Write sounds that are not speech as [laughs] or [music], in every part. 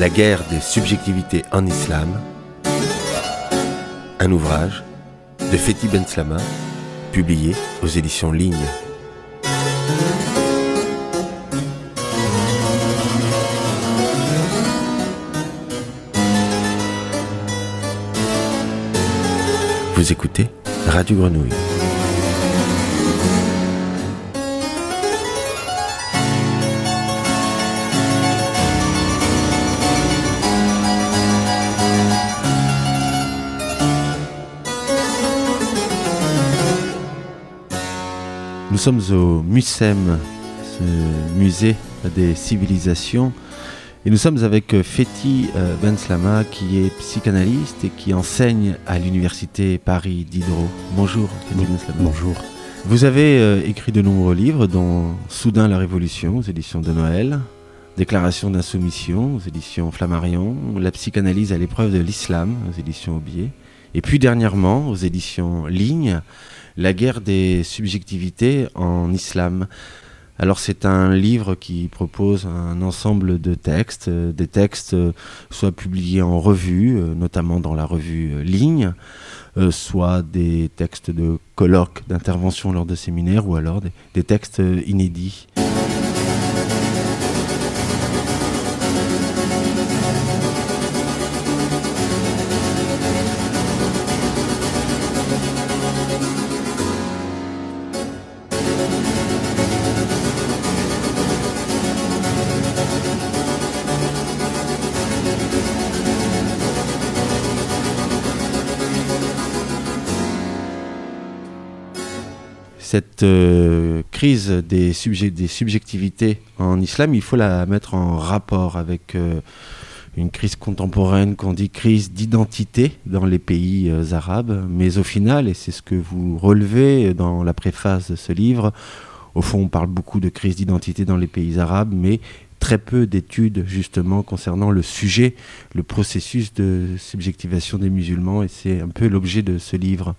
La guerre des subjectivités en islam, un ouvrage de Fethi Ben Slama, publié aux éditions Ligne. Vous écoutez Radio Grenouille. Sommes au MUSEM, ce musée des civilisations, et nous sommes avec euh, Ben Slama, qui est psychanalyste et qui enseigne à l'université Paris Diderot. Bonjour, Fethi Ben Slama. Bonjour. Vous avez euh, écrit de nombreux livres, dont Soudain la Révolution, aux éditions de Noël, Déclaration d'insoumission, aux éditions Flammarion, La psychanalyse à l'épreuve de l'islam, aux éditions Aubier, et puis dernièrement, aux éditions Ligne, La guerre des subjectivités en islam. Alors c'est un livre qui propose un ensemble de textes, euh, des textes euh, soit publiés en revue, euh, notamment dans la revue Ligne, soit des textes de colloques, d'interventions lors de séminaires, ou alors des, des textes inédits. Cette euh, crise des, des subjectivités en islam, il faut la mettre en rapport avec euh, une crise contemporaine qu'on dit crise d'identité dans les pays euh, arabes. Mais au final, et c'est ce que vous relevez dans la préface de ce livre, au fond, on parle beaucoup de crise d'identité dans les pays arabes, mais très peu d'études justement concernant le sujet, le processus de subjectivation des musulmans, et c'est un peu l'objet de ce livre.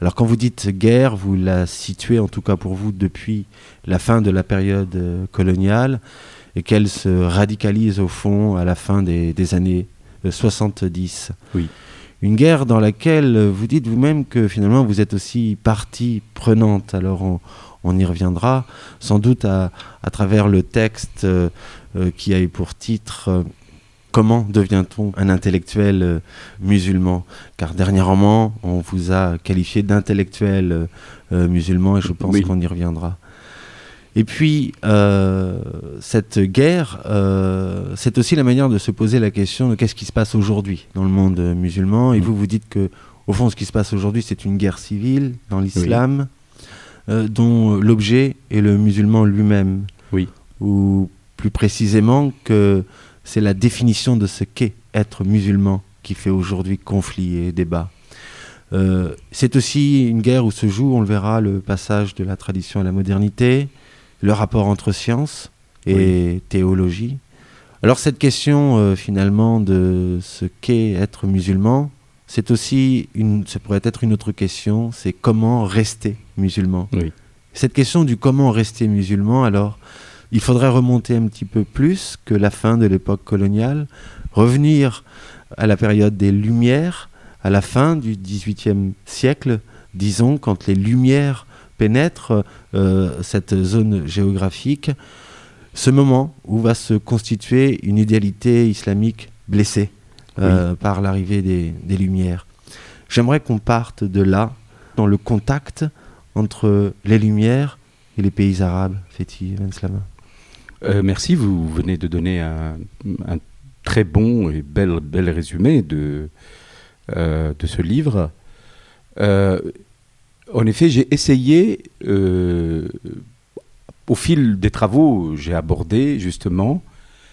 Alors quand vous dites guerre, vous la situez en tout cas pour vous depuis la fin de la période euh, coloniale et qu'elle se radicalise au fond à la fin des, des années euh, 70. Oui. Une guerre dans laquelle euh, vous dites vous-même que finalement vous êtes aussi partie prenante. Alors on, on y reviendra sans doute à, à travers le texte euh, euh, qui a eu pour titre euh, Comment devient-on un intellectuel euh, musulman? Car dernièrement, on vous a qualifié d'intellectuel euh, euh, musulman et je pense Oui. qu'on y reviendra. Et puis, euh, cette guerre, euh, c'est aussi la manière de se poser la question de qu'est-ce qui se passe aujourd'hui dans le monde musulman. Et Mm. vous, vous dites que, au fond, ce qui se passe aujourd'hui, c'est une guerre civile dans l'islam, euh, dont l'objet est le musulman lui-même. Oui. Ou plus précisément, que c'est la définition de ce qu'est être musulman qui fait aujourd'hui conflit et débat. Euh, c'est aussi une guerre où se joue, on le verra, le passage de la tradition à la modernité, le rapport entre science et théologie. Alors cette question euh, finalement de ce qu'est être musulman, c'est aussi une, ça pourrait être une autre question, c'est comment rester musulman? Oui. Cette question du comment rester musulman, alors il faudrait remonter un petit peu plus que la fin de l'époque coloniale, revenir à la période des Lumières, à la fin du XVIIIe siècle, disons, quand les Lumières pénètrent euh, cette zone géographique, ce moment où va se constituer une idéalité islamique blessée euh, par l'arrivée des, des Lumières. J'aimerais qu'on parte de là, dans le contact entre les Lumières et les pays arabes, Fethi Ben Slama. Euh, merci, vous venez de donner un, très bon et bel, résumé de, euh, de ce livre. Euh, en effet, j'ai essayé, au fil des travaux, j'ai abordé justement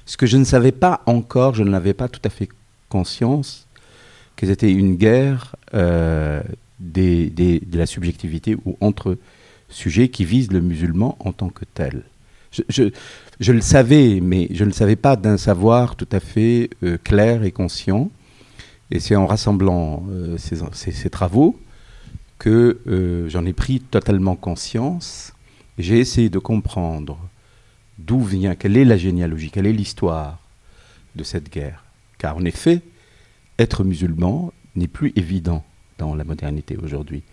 ce que je ne savais pas encore, je n'avais pas tout à fait conscience que c'était une guerre de la subjectivité ou entre sujets qui visent le musulman en tant que tel. Je le savais, mais je ne le savais pas d'un savoir tout à fait euh, clair et conscient. Et c'est en rassemblant euh, ces, travaux que euh, j'en ai pris totalement conscience. J'ai essayé de comprendre d'où vient, quelle est la généalogie, quelle est l'histoire de cette guerre. Car en effet, être musulman n'est plus évident dans la modernité aujourd'hui.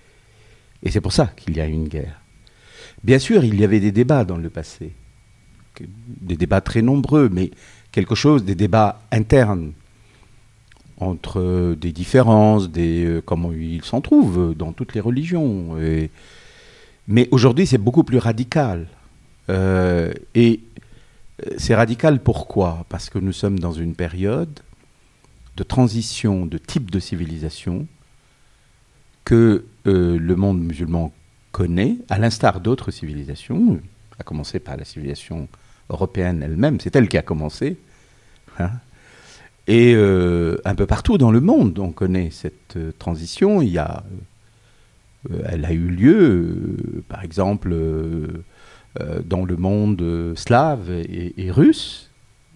Et c'est pour ça qu'il y a une guerre. Bien sûr, il y avait des débats dans le passé, des débats très nombreux, mais quelque chose, des débats internes entre des différences, des euh, comment ils s'en trouvent dans toutes les religions. mais aujourd'hui, c'est beaucoup plus radical. Euh, et euh, c'est radical pourquoi? Parce que nous sommes dans une période de transition de type de civilisation que le monde musulman connaît, à l'instar d'autres civilisations, à commencer par la civilisation européenne elle-même, c'est elle qui a commencé. Hein. et euh, un peu partout dans le monde, on connaît cette euh, transition. Il y a, euh, elle a eu lieu, par exemple, dans le monde slave et, russe,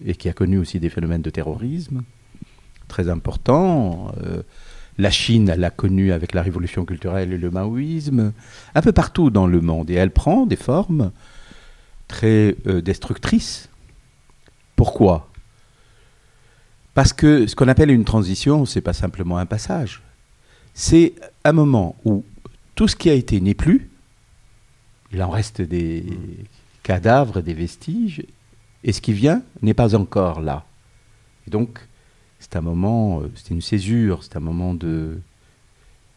et qui a connu aussi des phénomènes de terrorisme très importants. La Chine, elle l'a connue avec la révolution culturelle et le maoïsme, un peu partout dans le monde. Et elle prend des formes très euh, destructrices. Pourquoi? Parce que ce qu'on appelle une transition, c'est pas simplement un passage. C'est un moment où tout ce qui a été n'est plus. Il en reste des cadavres, des vestiges, et ce qui vient n'est pas encore là. Et donc, c'est un moment, euh, c'est une césure, c'est un moment de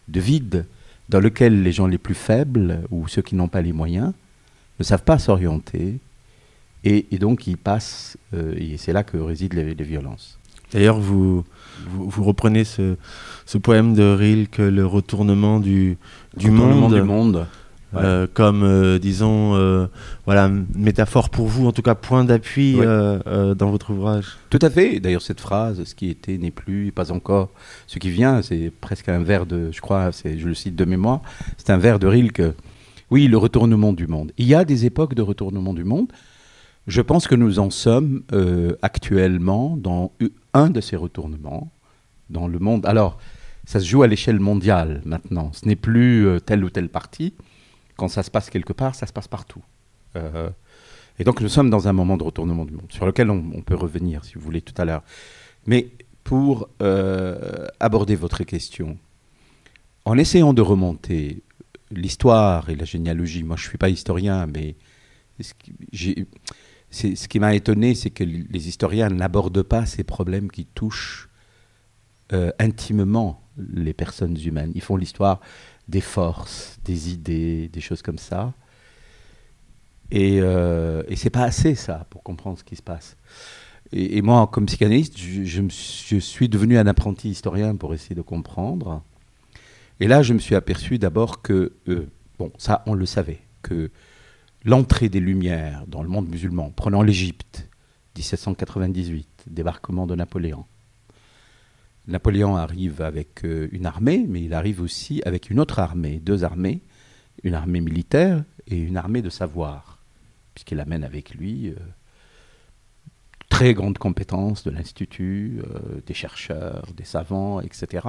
vide dans lequel les gens les plus faibles ou ceux qui n'ont pas les moyens ne savent pas s'orienter et, donc ils passent, euh, et c'est là que résident les, violences. D'ailleurs, vous, vous, reprenez ce, ce, poème de Rilke, Le retournement du, du monde. Du monde. Euh, comme, euh, disons, euh, voilà, métaphore pour vous, en tout cas point d'appui dans votre ouvrage. Tout à fait. D'ailleurs, cette phrase, ce qui était n'est plus, pas encore. Ce qui vient, c'est presque un vers de, je crois, je le cite de mémoire, c'est un vers de Rilke. Oui, le retournement du monde. Il y a des époques de retournement du monde. Je pense que nous en sommes actuellement dans un de ces retournements dans le monde. Alors, ça se joue à l'échelle mondiale maintenant. Ce n'est plus telle ou telle partie quand ça se passe quelque part, ça se passe partout. Euh, et donc nous sommes dans un moment de retournement du monde, sur lequel on, peut revenir, si vous voulez, tout à l'heure. Mais pour euh, aborder votre question, en essayant de remonter l'histoire et la généalogie, moi je ne suis pas historien, mais ce qui, qui m'a étonné, c'est que les historiens n'abordent pas ces problèmes qui touchent euh, intimement les personnes humaines. Ils font l'histoire des forces, des idées, des choses comme ça. Et, euh, et c'est pas assez ça pour comprendre ce qui se passe. Et, moi, comme psychanalyste, je, je, suis devenu un apprenti historien pour essayer de comprendre. Et là, je me suis aperçu d'abord que, euh, bon, ça, on le savait, que l'entrée des Lumières dans le monde musulman, prenant l'Égypte, 1798, débarquement de Napoléon, Napoléon arrive avec euh, une armée, mais il arrive aussi avec une autre armée, deux armées, une armée militaire et une armée de savoir, puisqu'il amène avec lui euh, très grandes compétences de l'Institut, des chercheurs, des savants, etc.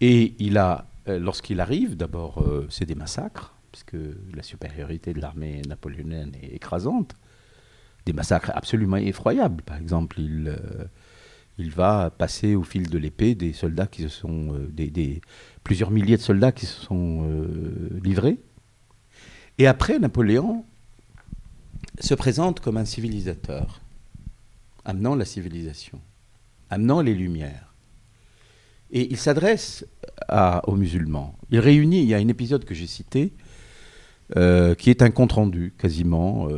Et il a, lorsqu'il arrive, d'abord, c'est des massacres, puisque la supériorité de l'armée napoléonienne est écrasante, des massacres absolument effroyables. Par exemple, il il va passer au fil de l'épée des soldats qui se sont, euh, des, plusieurs milliers de soldats qui se sont euh, livrés. Et après, Napoléon se présente comme un civilisateur, amenant la civilisation, amenant les Lumières. Et il s'adresse aux musulmans. Il réunit, il y a un épisode que j'ai cité, euh, qui est un compte-rendu quasiment.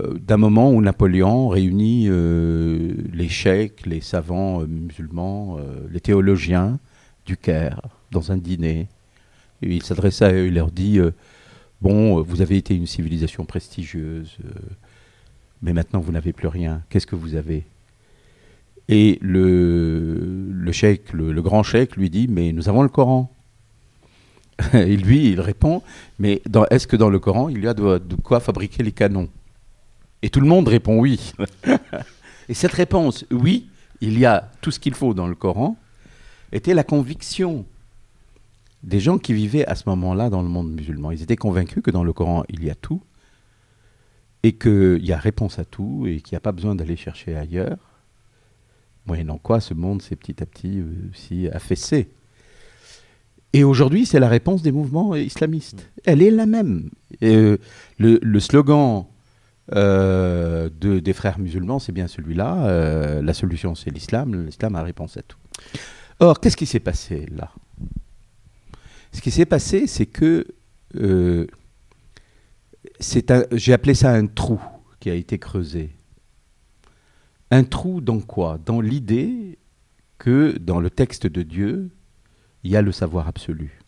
Euh, d'un moment où Napoléon réunit euh, les cheikhs, les savants euh, musulmans, les théologiens du Caire dans un dîner. Il s'adresse à eux, il leur dit Bon, vous avez été une civilisation prestigieuse, mais maintenant vous n'avez plus rien. Qu'est-ce que vous avez? Et le, le cheikh, le, grand cheikh, lui dit Mais nous avons le Coran. [laughs] Et lui, il répond Mais est-ce que dans le Coran, il y a de quoi fabriquer les canons? Et tout le monde répond oui. [laughs] et cette réponse, oui, il y a tout ce qu'il faut dans le Coran, était la conviction des gens qui vivaient à ce moment-là dans le monde musulman. Ils étaient convaincus que dans le Coran, il y a tout. et qu'il y a réponse à tout et qu'il n'y a pas besoin d'aller chercher ailleurs. Moyennant quoi, ce monde s'est petit à petit aussi affaissé. Et aujourd'hui, c'est la réponse des mouvements islamistes. Elle est la même. le, le, slogan euh, de, des frères musulmans, c'est bien celui-là. Euh, la solution, c'est l'islam. L'islam a réponse à tout. Or, qu'est-ce qui s'est passé là? Ce qui s'est passé, c'est que euh, j'ai appelé ça un trou qui a été creusé. Un trou dans quoi? Dans l'idée que dans le texte de Dieu, il y a le savoir absolu.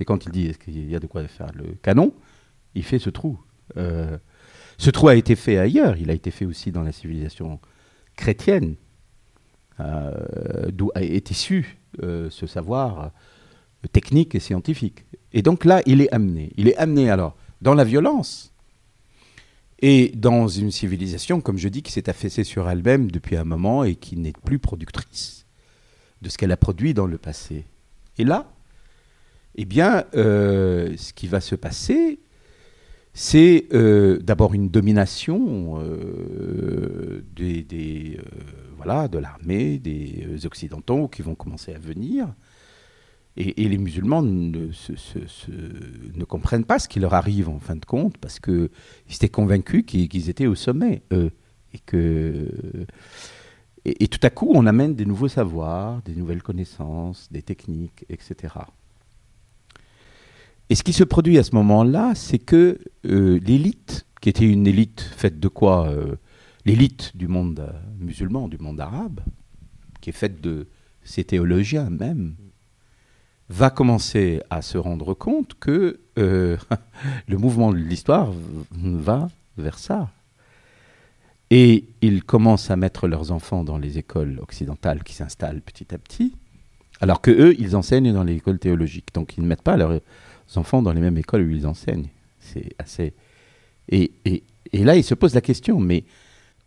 Et quand il dit qu'il y a de quoi faire le canon, il fait ce trou. Euh, ce trou a été fait ailleurs, il a été fait aussi dans la civilisation chrétienne, euh, d'où est issu euh, ce savoir technique et scientifique. Et donc là, il est amené. Il est amené alors dans la violence et dans une civilisation, comme je dis, qui s'est affaissée sur elle-même depuis un moment et qui n'est plus productrice de ce qu'elle a produit dans le passé. Et là, eh bien, euh, ce qui va se passer, c'est euh, d'abord une domination euh, des, voilà, de l'armée, des Occidentaux qui vont commencer à venir. Et, les musulmans ne, ne, comprennent pas ce qui leur arrive en fin de compte, parce qu'ils étaient convaincus qu'ils étaient au sommet, eux. Et que et, tout à coup, on amène des nouveaux savoirs, des nouvelles connaissances, des techniques, etc. Et ce qui se produit à ce moment-là, c'est que euh, l'élite, qui était une élite faite de quoi euh, L'élite du monde euh, musulman, du monde arabe, qui est faite de ces théologiens même, va commencer à se rendre compte que [laughs] le mouvement de l'histoire va vers ça. Et ils commencent à mettre leurs enfants dans les écoles occidentales qui s'installent petit à petit, alors que eux, ils enseignent dans les écoles théologiques. Donc ils ne mettent pas leurs enfants dans les mêmes écoles où ils enseignent. C'est assez. Et, et, et, là, ils se posent la question mais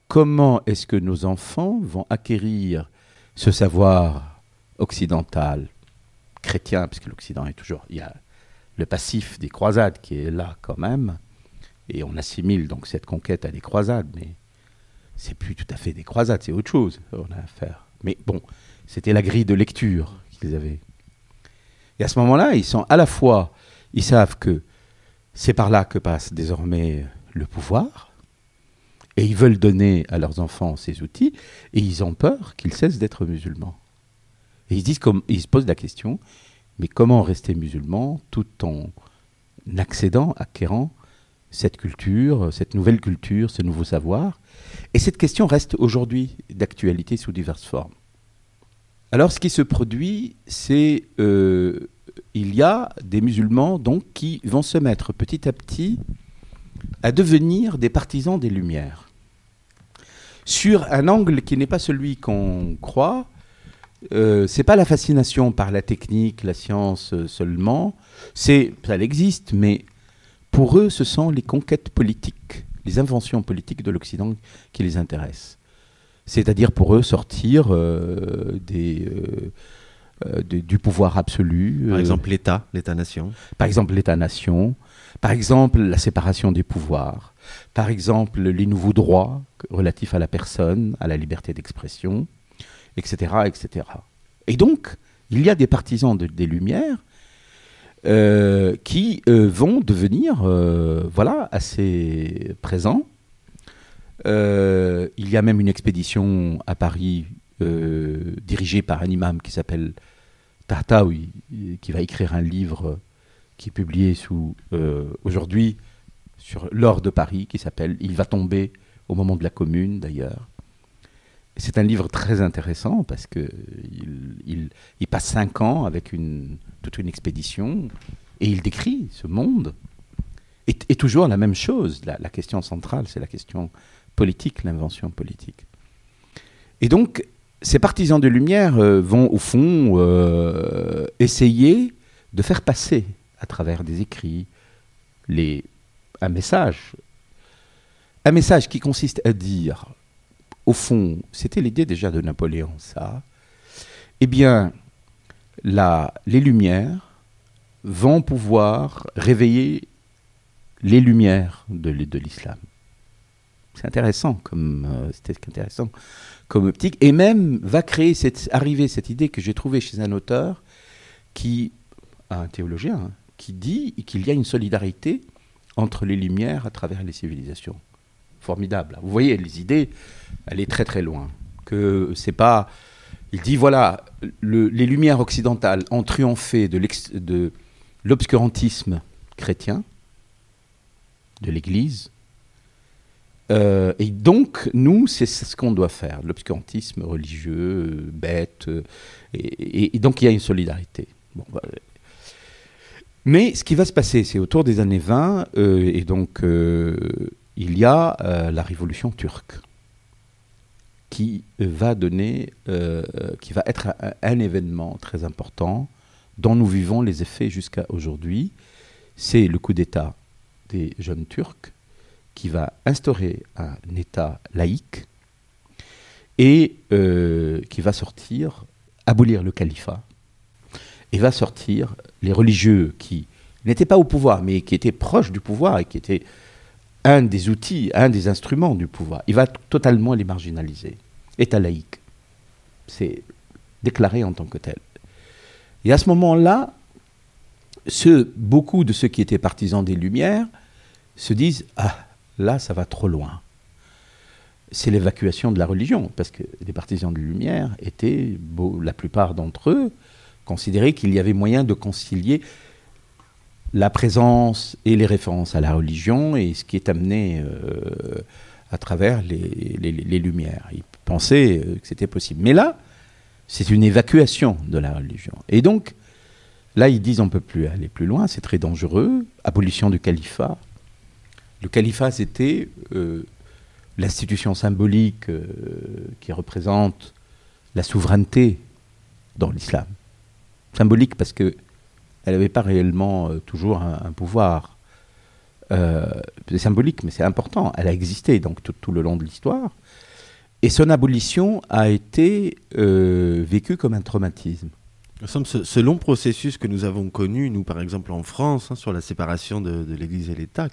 comment est-ce que nos enfants vont acquérir ce savoir occidental, chrétien, puisque l'Occident est toujours. Il y a le passif des croisades qui est là quand même, et on assimile donc cette conquête à des croisades, mais c'est plus tout à fait des croisades, c'est autre chose. On a affaire. Mais bon, c'était la grille de lecture qu'ils avaient. Et à ce moment-là, ils sont à la fois, ils savent que c'est par là que passe désormais le pouvoir, et ils veulent donner à leurs enfants ces outils, et ils ont peur qu'ils cessent d'être musulmans. Et ils, disent ils se posent la question, mais comment rester musulman tout en accédant, acquérant cette culture, cette nouvelle culture, ce nouveau savoir? Et cette question reste aujourd'hui d'actualité sous diverses formes. Alors ce qui se produit, c'est euh, il y a des musulmans donc qui vont se mettre petit à petit à devenir des partisans des Lumières. Sur un angle qui n'est pas celui qu'on croit, euh, c'est pas la fascination par la technique, la science seulement, c'est ça existe, mais pour eux, ce sont les conquêtes politiques, les inventions politiques de l'Occident qui les intéressent. C'est-à-dire pour eux sortir euh, des, euh, euh, du pouvoir absolu. Par exemple l'État, l'État-nation. Par exemple l'État-nation. Par exemple la séparation des pouvoirs. Par exemple les nouveaux droits relatifs à la personne, à la liberté d'expression, etc., etc. Et donc, il y a des partisans des Lumières euh, qui euh, vont devenir euh, voilà, assez présents. il y a même une expédition à Paris dirigée par un imam qui s'appelle Tahtaoui, qui va écrire un livre qui est publié aujourd'hui sur l'or de Paris, qui s'appelle Il va tomber au moment de la commune d'ailleurs. C'est un livre très intéressant parce que il, il passe cinq ans avec toute une expédition, et il décrit ce monde. Et, toujours la même chose, la, question centrale, c'est la question politique, l'invention politique. Et donc, ces partisans de lumière euh, vont, au fond, euh, essayer de faire passer, à travers des écrits, un message. Un message qui consiste à dire, au fond, c'était l'idée déjà de Napoléon, ça, eh bien, les lumières vont pouvoir réveiller les lumières de, l'islam. C'est intéressant comme euh, c'était intéressant comme optique et même va créer cette arriver cette idée que j'ai trouvée chez un auteur qui un théologien hein, qui dit qu'il y a une solidarité entre les lumières à travers les civilisations. Formidable. Vous voyez les idées, elle est très très loin. Que c'est pas il dit voilà, les lumières occidentales ont triomphé de l'obscurantisme chrétien, de l'Église, euh, et donc, nous, c'est ce qu'on doit faire, l'obscurantisme religieux, bête, euh, et, donc il y a une solidarité. Bah, mais ce qui va se passer, c'est autour des années 20, euh, et donc il y a la révolution turque qui va donner, qui va être un, événement très important dont nous vivons les effets jusqu'à aujourd'hui. C'est le coup d'État des jeunes Turcs qui va instaurer un État laïque et euh, qui va sortir, abolir le califat, et va sortir les religieux qui n'étaient pas au pouvoir, mais qui étaient proches du pouvoir et qui étaient un des outils, un des instruments du pouvoir. Il va totalement les marginaliser. État laïque. C'est déclaré en tant que tel. Et à ce moment-là, beaucoup de ceux qui étaient partisans des Lumières se disent Ah, là, ça va trop loin. C'est l'évacuation de la religion, parce que les partisans de Lumière étaient, la plupart d'entre eux, considéraient qu'il y avait moyen de concilier la présence et les références à la religion et ce qui est amené euh, à travers les, Lumières. Ils pensaient euh, que c'était possible. Mais là, c'est une évacuation de la religion. Et donc, là, ils disent on ne peut plus aller plus loin, c'est très dangereux, abolition du califat, le califat, c'était euh, l'institution symbolique qui représente la souveraineté dans l'islam. Symbolique parce que elle n'avait pas réellement euh, toujours un, pouvoir. c'est symbolique, mais c'est important. Elle a existé donc tout, le long de l'histoire. Et son abolition a été vécue comme un traumatisme. Ce, ce, long processus que nous avons connu, nous par exemple en France, hein, sur la séparation de, l'Église et l'État,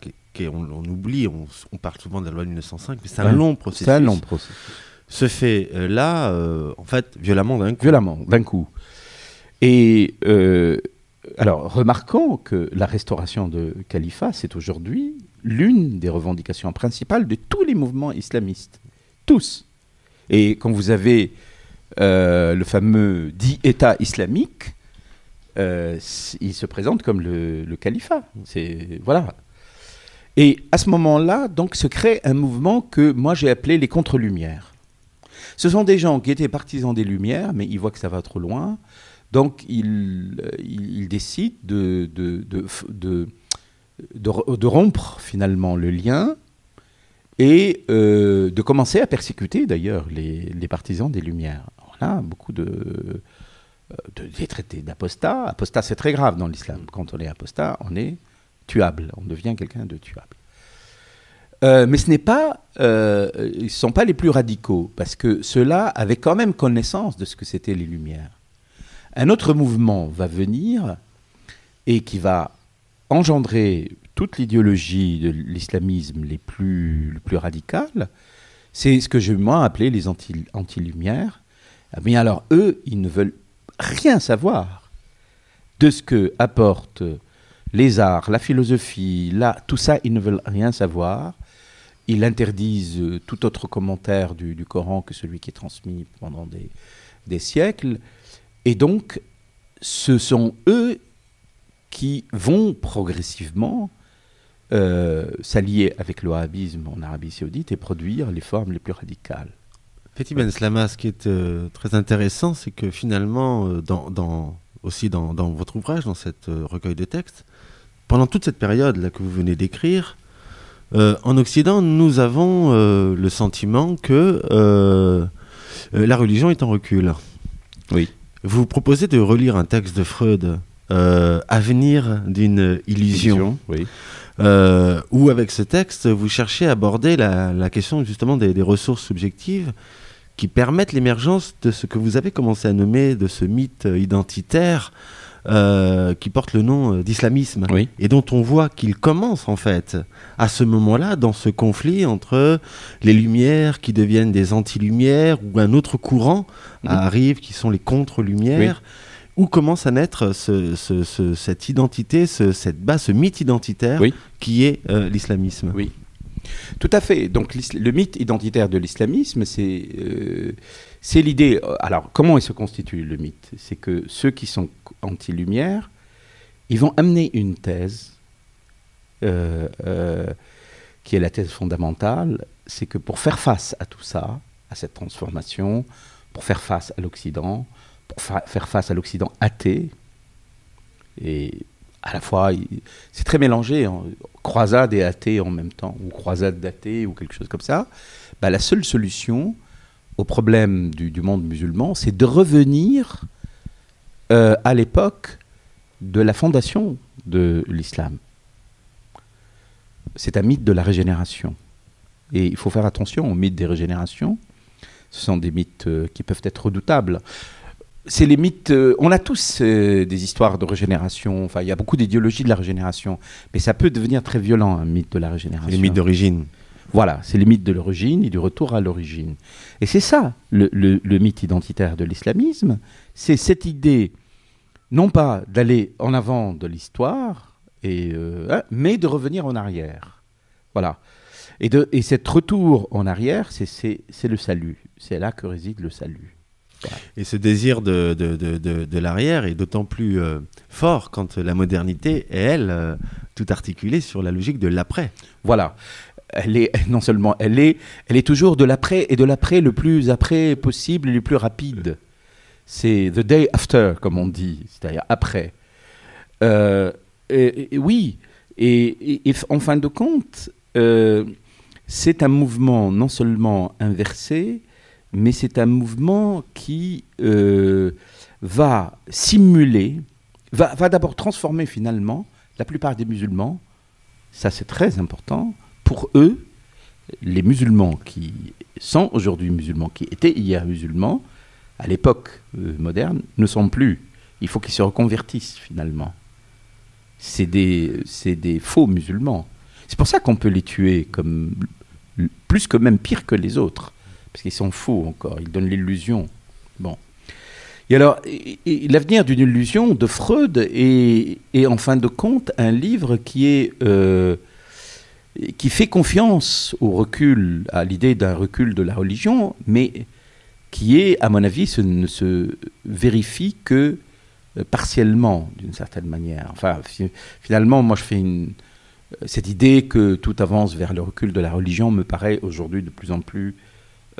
on, oublie, on, parle souvent de la loi de 1905, mais c'est un long processus. C'est un long processus. Se fait euh, là, euh, en fait, violemment d'un coup. Violemment, d'un coup. Et euh, alors, remarquons que la restauration de califat, c'est aujourd'hui l'une des revendications principales de tous les mouvements islamistes. Tous. Et quand vous avez euh, le fameux dit État islamique, euh, il se présente comme le, califat. C'est voilà. Et à ce moment-là, donc, se crée un mouvement que moi j'ai appelé les contre-lumières. Ce sont des gens qui étaient partisans des Lumières, mais ils voient que ça va trop loin. Donc, ils décident de, de, de, de, rompre finalement le lien et euh, de commencer à persécuter d'ailleurs les, les, partisans des Lumières beaucoup de, euh, de des traités d'apostat. Apostat, c'est très grave dans l'islam. Quand on est apostat, on est tuable, on devient quelqu'un de tuable. Euh, mais ce n'est pas, euh, ils ne sont pas les plus radicaux, parce que ceux-là avaient quand même connaissance de ce que c'était les Lumières. Un autre mouvement va venir et qui va engendrer toute l'idéologie de l'islamisme les plus, les plus radicales, c'est ce que je moi appelé les anti-lumières, mais alors, eux, ils ne veulent rien savoir de ce que apportent les arts, la philosophie, tout ça, ils ne veulent rien savoir. Ils interdisent tout autre commentaire du, Coran que celui qui est transmis pendant des, siècles. Et donc, ce sont eux qui vont progressivement euh, s'allier avec le wahhabisme en Arabie saoudite et produire les formes les plus radicales. Petit Ben Slama, ce qui est euh, très intéressant, c'est que finalement, euh, dans, aussi dans, votre ouvrage, dans cette recueil de textes, pendant toute cette période là que vous venez d'écrire, en Occident, nous avons le sentiment que la religion est en recul. Oui. Vous proposez de relire un texte de Freud, Avenir d'une illusion. oui. où avec ce texte, vous cherchez à aborder la, question justement des, ressources subjectives qui permettent l'émergence de ce que vous avez commencé à nommer de ce mythe identitaire euh, qui porte le nom d'islamisme Oui. et dont on voit qu'il commence en fait à ce moment-là dans ce conflit entre les Lumières qui deviennent des anti-Lumières ou un autre courant arrive qui sont les contre-Lumières. Où commence à naître ce- ce- ce- cette identité, ce, cette base, ce mythe identitaire Oui. qui est euh, l'islamisme Oui. Tout à fait. Donc le mythe identitaire de l'islamisme, c'est euh, c'est l'idée. euh, Alors comment il se constitue le mythe? C'est que ceux qui sont anti-lumière, ils vont amener une thèse euh, euh, qui est la thèse fondamentale, c'est que pour faire face à tout ça, à cette transformation, pour faire face à l'Occident, pour fa- faire face à l'Occident athée, et à la fois, c'est très mélangé, hein, croisade et athée en même temps, ou croisade d'athée, ou quelque chose comme ça, bah, la seule solution au problème du, du monde musulman, c'est de revenir euh, à l'époque de la fondation de l'islam. C'est un mythe de la régénération. Et il faut faire attention au mythe des régénérations. Ce sont des mythes euh, qui peuvent être redoutables. C'est les mythes. euh, on a tous des histoires de régénération. Enfin, il y a beaucoup d'idéologies de la régénération. Mais ça peut devenir très violent, un mythe de la régénération. Les mythes d'origine. Voilà, c'est les mythes de l'origine et du retour à l'origine. Et c'est ça, le, le- le mythe identitaire de l'islamisme. C'est cette idée, non pas d'aller en avant de l'histoire, et, euh, hein, mais de revenir en arrière. Voilà. Et, de, et cet retour en arrière, c'est- le salut. C'est là que réside le salut. Et ce désir de, de, de, de- de l'arrière est d'autant plus euh, fort quand la modernité est, elle, euh, tout articulée sur la logique de l'après. Voilà. Elle est non seulement elle est, elle est toujours de l'après et de l'après le plus après possible et le plus rapide. C'est the day after, comme on dit, c'est-à-dire après. Euh, oui, et, en fin de compte, euh, c'est un mouvement non seulement inversé, mais c'est un mouvement qui euh, va simuler, va, va d'abord transformer finalement la plupart des musulmans, ça c'est très important, pour eux, les musulmans qui sont aujourd'hui musulmans, qui étaient hier musulmans, à l'époque euh, moderne, ne sont plus. Il faut qu'ils se reconvertissent finalement. C'est des, faux musulmans. C'est pour ça qu'on peut les tuer comme plus que même pire que les autres, parce qu'ils sont faux encore. Ils donnent l'illusion. Bon. Et alors, l'avenir d'une illusion de Freud est, est, en fin de compte un livre qui est euh, qui fait confiance au recul, à l'idée d'un recul de la religion, mais qui est, à mon avis, ce ne se vérifie que euh, partiellement, d'une certaine manière. Enfin, fi- finalement, moi, je fais une, euh, cette idée que tout avance vers le recul de la religion me paraît aujourd'hui de plus en plus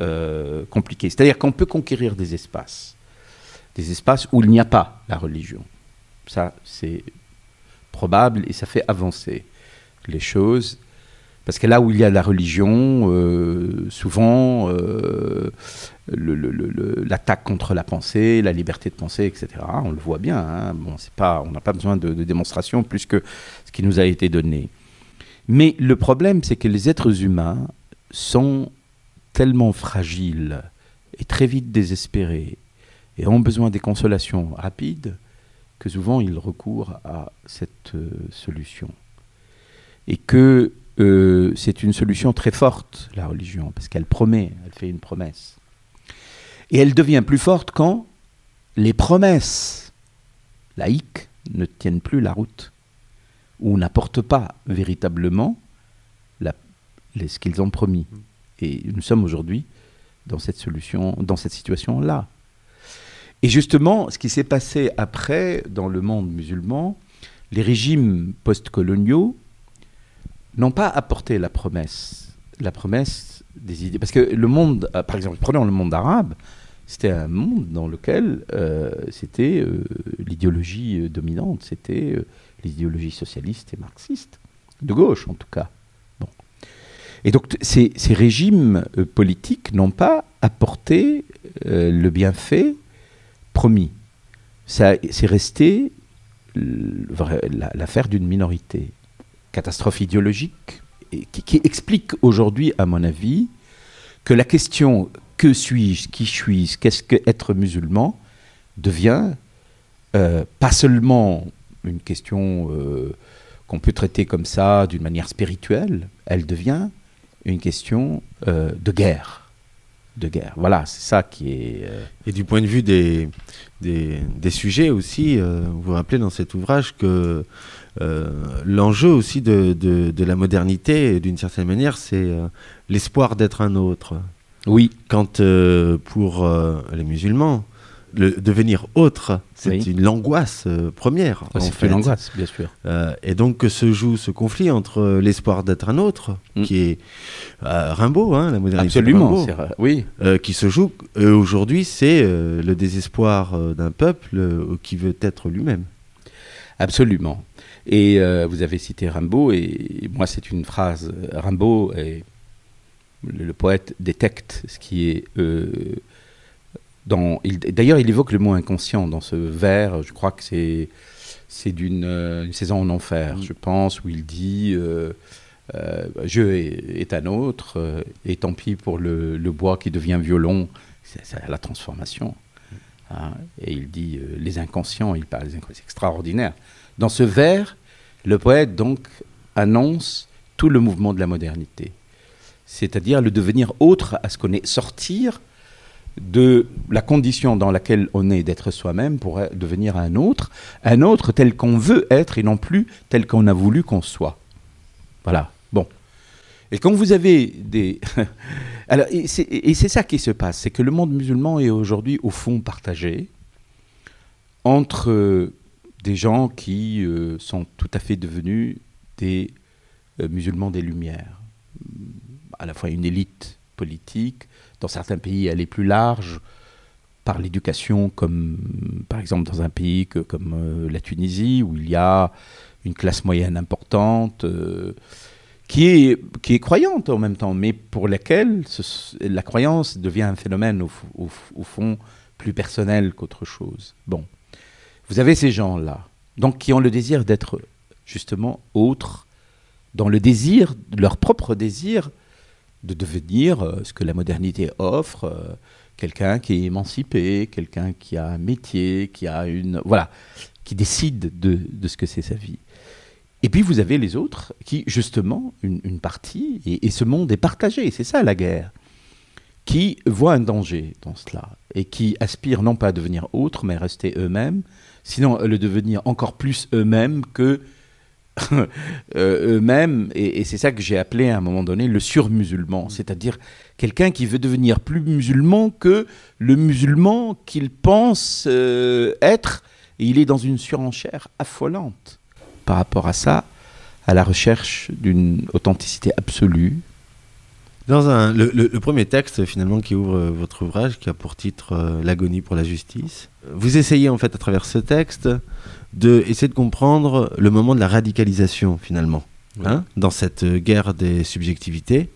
euh, compliquée. C'est-à-dire qu'on peut conquérir des espaces, des espaces où il n'y a pas la religion. Ça, c'est probable et ça fait avancer les choses. Parce que là où il y a la religion, euh, souvent, euh, l'attaque contre la pensée, la liberté de penser, etc., on le voit bien. hein. Pas, on n'a pas besoin de, de démonstration plus que ce qui nous a été donné. Mais le problème, c'est que les êtres humains sont tellement fragiles et très vite désespérés et ont besoin des consolations rapides que souvent ils recourent à cette euh, solution. Et que euh, c'est une solution très forte, la religion, parce qu'elle promet, elle fait une promesse. Et elle devient plus forte quand les promesses laïques ne tiennent plus la route, ou n'apportent pas véritablement ce qu'ils ont promis. Et nous sommes aujourd'hui dans cette solution, dans cette situation-là. Et justement, ce qui s'est passé après dans le monde musulman, les régimes postcoloniaux n'ont pas apporté la promesse, la promesse des idées. Parce que le monde, euh, par exemple, prenons le monde arabe, c'était un monde dans lequel euh, c'était euh, l'idéologie dominante, c'était l'idéologie socialiste et marxiste, de gauche en tout cas. Et donc ces, régimes politiques n'ont pas apporté le bienfait promis. C'est resté l'affaire d'une minorité. Catastrophe idéologique qui, explique aujourd'hui, à mon avis, que la question que suis-je, qui suis-je, qu'est-ce que être musulman devient pas seulement une question qu'on peut traiter comme ça d'une manière spirituelle, elle devient une question de guerre de guerre. Voilà, c'est ça qui est. Et du point de vue des, des, sujets aussi, vous vous rappelez dans cet ouvrage que euh, l'enjeu aussi de, de, la modernité, d'une certaine manière, c'est euh, l'espoir d'être un autre. Oui. Quand euh, pour les musulmans, le devenir autre, c'est une angoisse première. c'est une angoisse, bien sûr. et donc que se joue ce conflit entre l'espoir d'être un autre, mm. qui est Rimbaud, hein, la modernité. Absolument, oui. qui se joue. Aujourd'hui, c'est le désespoir d'un peuple qui veut être lui-même. Absolument. Et euh, vous avez cité Rimbaud, et moi c'est une phrase, Rimbaud, est, le, poète détecte ce qui est... Euh, dans, D'ailleurs, il évoque le mot inconscient dans ce vers, je crois que c'est, c'est d'une euh, saison en enfer, je pense, où il dit... Euh, je est, un autre, et tant pis pour le, bois qui devient violon, c'est la transformation. Hein. et il dit les inconscients, il parle des inconscients, c'est extraordinaire. Dans ce vers, le poète donc annonce tout le mouvement de la modernité, c'est-à-dire le devenir autre à ce qu'on est, sortir de la condition dans laquelle on est d'être soi-même pour devenir un autre, un autre tel qu'on veut être et non plus tel qu'on a voulu qu'on soit. Voilà. Et quand vous avez des... [laughs] Alors, et c'est ça qui se passe, c'est que le monde musulman est aujourd'hui au fond partagé entre des gens qui euh, sont tout à fait devenus des euh, musulmans des Lumières. À la fois une élite politique, dans certains pays elle est plus large, par l'éducation, comme par exemple dans un pays comme euh, la Tunisie, où il y a une classe moyenne importante, qui, est, croyante en même temps, mais pour laquelle la croyance devient un phénomène au, au fond plus personnel qu'autre chose. Bon. Vous avez ces gens-là, donc qui ont le désir d'être justement autres, dans le désir, leur propre désir de devenir euh, ce que la modernité offre, euh, quelqu'un qui est émancipé, quelqu'un qui a un métier, qui a une voilà, qui décide de, ce que c'est sa vie. Et puis vous avez les autres qui, justement, une, partie, et, et, ce monde est partagé, c'est ça la guerre, qui voient un danger dans cela, et qui aspirent non pas à devenir autres, mais à rester eux-mêmes, sinon le devenir encore plus eux-mêmes que [laughs] euh, eux-mêmes, et, c'est ça que j'ai appelé à un moment donné le surmusulman, c'est-à-dire quelqu'un qui veut devenir plus musulman que le musulman qu'il pense euh, être, et il est dans une surenchère affolante par rapport à ça, à la recherche d'une authenticité absolue, dans un, le, premier texte finalement qui ouvre euh, votre ouvrage, qui a pour titre euh, L'agonie pour la justice, vous essayez en fait à travers ce texte de essayer de comprendre le moment de la radicalisation finalement, hein, dans cette guerre des subjectivités.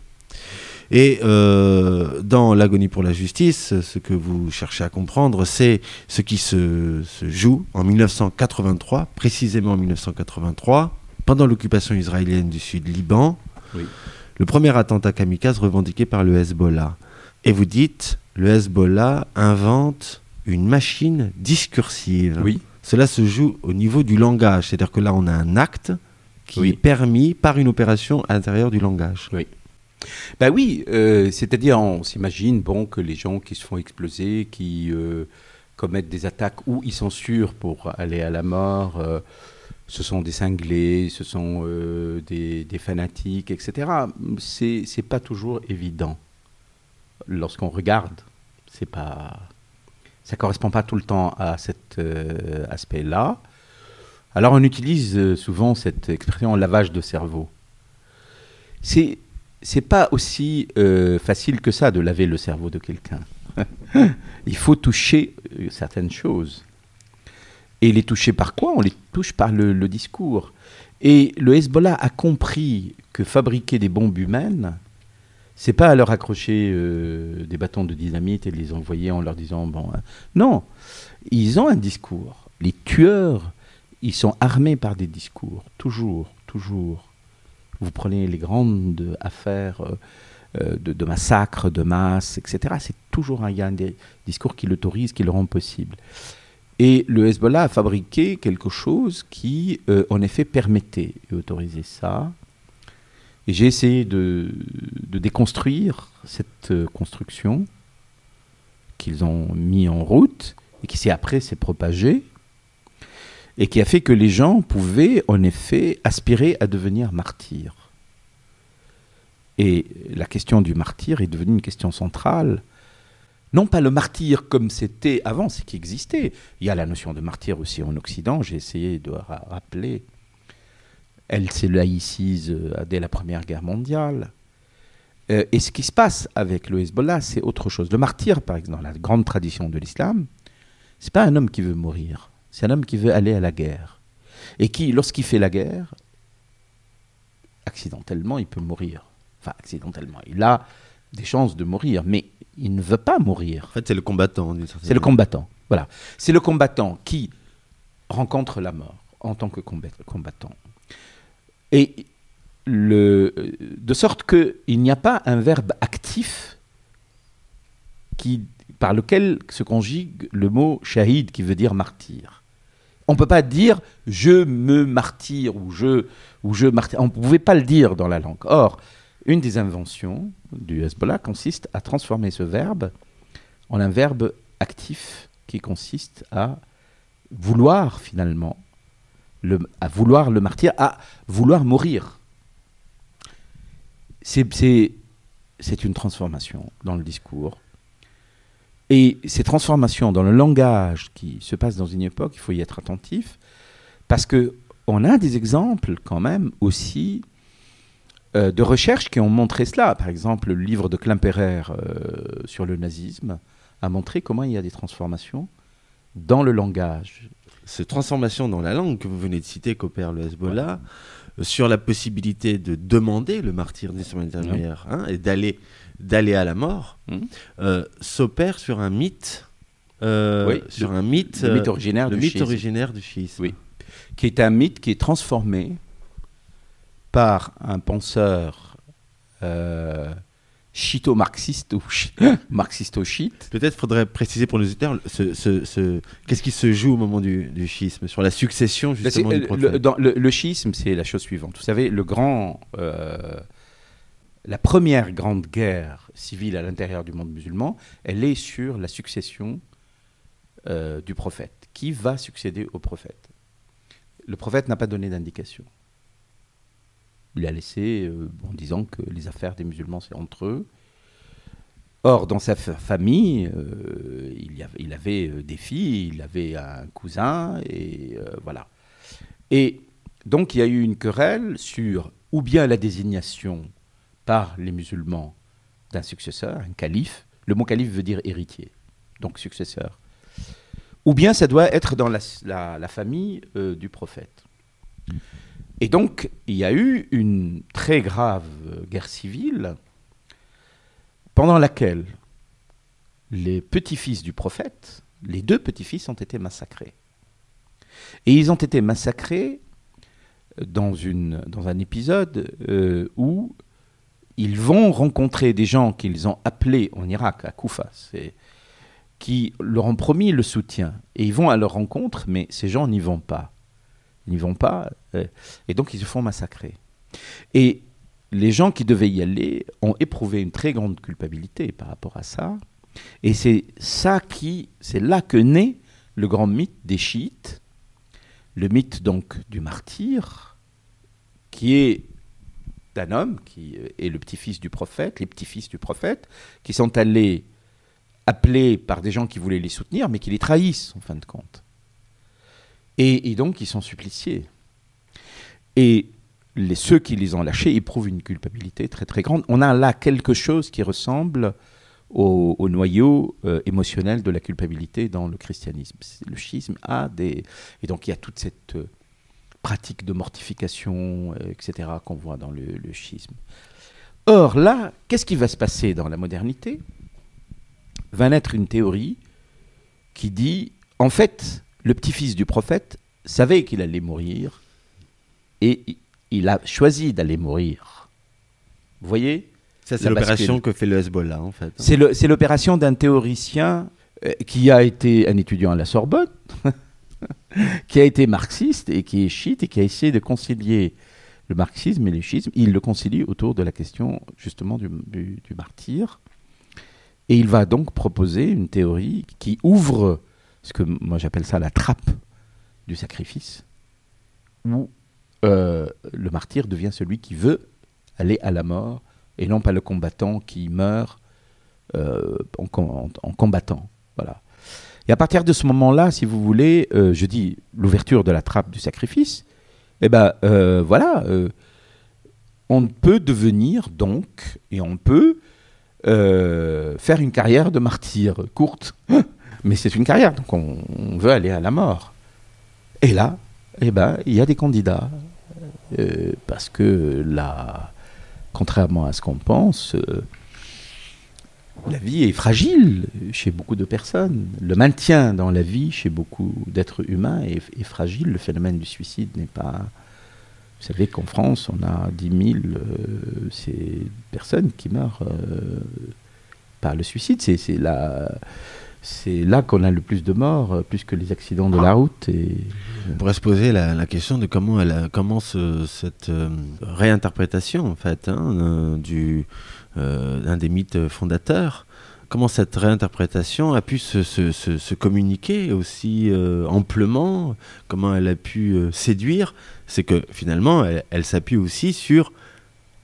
Et euh, dans l'agonie pour la justice, ce que vous cherchez à comprendre, c'est ce qui se, se, joue en 1983, précisément en 1983, pendant l'occupation israélienne du sud Liban. Oui le premier attentat kamikaze revendiqué par le Hezbollah. Et vous dites, le Hezbollah invente une machine discursive. Oui. Cela se joue au niveau du langage, c'est-à-dire que là on a un acte qui est permis par une opération à l'intérieur du langage. Oui. Ben oui, euh, c'est-à-dire on s'imagine bon que les gens qui se font exploser, qui euh, commettent des attaques où ils sûrs pour aller à la mort. Euh, ce sont des cinglés, ce sont euh, des, fanatiques, etc. C'est, c'est pas toujours évident. Lorsqu'on regarde, c'est pas, ça correspond pas tout le temps à cet aspect-là. Alors on utilise souvent cette expression lavage de cerveau. C'est c'est pas aussi facile que ça de laver le cerveau de quelqu'un. [laughs] Il faut toucher certaines choses. Et les toucher par quoi? On les touche par le, discours. Et le Hezbollah a compris que fabriquer des bombes humaines, c'est pas à leur accrocher euh, des bâtons de dynamite et les envoyer en leur disant bon. Hein. Non, ils ont un discours. Les tueurs, ils sont armés par des discours, toujours, toujours. Vous prenez les grandes affaires euh, euh, de, massacres de masse, etc. C'est toujours un, des discours qui l'autorise, qui le rend possible. Et le Hezbollah a fabriqué quelque chose qui, euh, en effet, permettait et autorisait ça. Et j'ai essayé de, de, déconstruire cette construction qu'ils ont mis en route et qui après s'est propagée et qui a fait que les gens pouvaient en effet aspirer à devenir martyrs. Et la question du martyr est devenue une question centrale. Non pas le martyr comme c'était avant, ce qui existait. Il y a la notion de martyr aussi en Occident, j'ai essayé de rappeler. Elle s'est laïcise euh, dès la Première Guerre mondiale. Euh, et ce qui se passe avec le Hezbollah, c'est autre chose. Le martyr, par exemple, dans la grande tradition de l'islam, c'est pas un homme qui veut mourir, c'est un homme qui veut aller à la guerre. Et qui, lorsqu'il fait la guerre, accidentellement, il peut mourir. Enfin, accidentellement. Il a des chances de mourir, mais il ne veut pas mourir. En fait, c'est le combattant. C'est le combattant. Voilà. C'est le combattant qui rencontre la mort en tant que combattant. Et le, de sorte qu'il n'y a pas un verbe actif qui, par lequel se conjugue le mot shahid qui veut dire martyr. On ne peut pas dire je me martyre ou je, ou je martyr. On ne pouvait pas le dire dans la langue. Or, une des inventions du Hezbollah consiste à transformer ce verbe en un verbe actif qui consiste à vouloir finalement, le, à vouloir le martyr, à vouloir mourir. C'est une transformation dans le discours. Et ces transformations dans le langage qui se passent dans une époque, il faut y être attentif, parce qu'on a des exemples quand même aussi euh, de recherches qui ont montré cela. Par exemple, le livre de Klemperer euh, sur le nazisme a montré comment il y a des transformations dans le langage. Ces transformations dans la langue que vous venez de citer, qu'opère le Hezbollah, euh, sur la possibilité de demander le martyrdisme intermédiaire hein, et d'aller d'aller à la mort, mmh. s'opère sur un mythe, sur un mythe, le mythe originaire, le du, mythe schisme. originaire du schisme. Oui. Qui est un mythe qui est transformé par un penseur euh, chito-marxiste ou [laughs] marxisto-chite. Peut-être faudrait préciser pour nos auditeurs ce, ce, qu'est-ce qui se joue au moment du, du schisme, sur la succession justement du le, dans le, le, schisme, c'est la chose suivante. Vous savez, le grand, euh, la première grande guerre civile à l'intérieur du monde musulman, elle est sur la succession euh, du prophète. Qui va succéder au prophète? Le prophète n'a pas donné d'indication il a laissé euh, en disant que les affaires des musulmans, c'est entre eux. Or, dans sa famille, euh, il, avait, il, avait, des filles, il avait un cousin, et voilà. Et donc, il y a eu une querelle sur ou bien la désignation par les musulmans d'un successeur, un calife. Le mot calife veut dire héritier, donc successeur. Ou bien ça doit être dans la, la, la famille du prophète. Et donc, il y a eu une très grave guerre civile pendant laquelle les petits-fils du prophète, les deux petits-fils, ont été massacrés. Et ils ont été massacrés dans, une, dans un épisode euh, où ils vont rencontrer des gens qu'ils ont appelés en Irak, à Koufa, qui leur ont promis le soutien. Et ils vont à leur rencontre, mais ces gens n'y vont pas. Ils n'y vont pas. Euh, et donc, ils se font massacrer. Et les gens qui devaient y aller ont éprouvé une très grande culpabilité par rapport à ça. Et c'est ça qui, c'est là que naît le grand mythe des chiites, le mythe donc du martyr, qui est d'un homme qui est le petit-fils du prophète, les petits-fils du prophète, qui sont allés appelés par des gens qui voulaient les soutenir, mais qui les trahissent en fin de compte. Et, donc, ils sont suppliciés. Et ceux qui les ont lâchés éprouvent une culpabilité très très grande. On a là quelque chose qui ressemble au, noyau euh, émotionnel de la culpabilité dans le christianisme. Le schisme a des... Et donc il y a toute cette euh, pratique de mortification, euh, etc., qu'on voit dans le, le, schisme. Or là, qu'est-ce qui va se passer dans la modernité? Va naître une théorie qui dit, en fait, le petit-fils du prophète savait qu'il allait mourir et il a choisi d'aller mourir. Vous voyez? Ça, c'est l'opération que fait le Hezbollah, en fait. C'est l'opération d'un théoricien euh, qui a été un étudiant à la Sorbonne, [laughs] [laughs] qui a été marxiste et qui est chiite et qui a essayé de concilier le marxisme et le schisme. Il le concilie autour de la question justement du, martyr. Et il va donc proposer une théorie qui ouvre ce que moi j'appelle ça la trappe du sacrifice, où euh, le martyr devient celui qui veut aller à la mort et non pas le combattant qui meurt euh, en, combattant. Voilà. Et à partir de ce moment-là, si vous voulez, euh, je dis l'ouverture de la trappe du sacrifice, eh ben voilà, on peut devenir donc, et on peut faire une carrière de martyr courte, [gasps] mais c'est une carrière, donc on, veut aller à la mort. Et là, eh ben, il y a des candidats. Euh, parce que là, contrairement à ce qu'on pense, euh, la vie est fragile chez beaucoup de personnes. Le maintien dans la vie chez beaucoup d'êtres humains est, fragile. Le phénomène du suicide n'est pas. Vous savez qu'en France, on a 10 000 euh, ces personnes qui meurent par le suicide. C'est là qu'on a le plus de morts, euh, plus que les accidents de la route. On pourrait se poser la, question de comment, elle, cette euh, réinterprétation, en fait, hein, euh, du, d'un des mythes fondateurs, comment cette réinterprétation a pu se, communiquer aussi amplement, comment elle a pu séduire, c'est que finalement, elle, s'appuie aussi sur